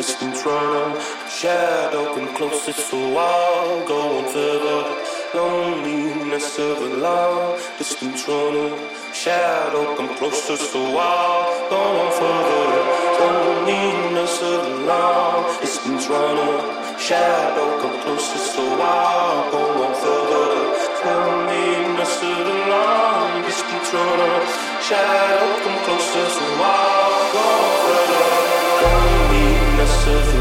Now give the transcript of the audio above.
distance run. Shadow come closer, so I'll go on further. Loneliness of a long distance runner. Shadow come closer, so I'll go on further. Loneliness of a long distance runner. Shadow come closer, so I'll go on further. Loneliness of a long distance runner. Shadow come closer.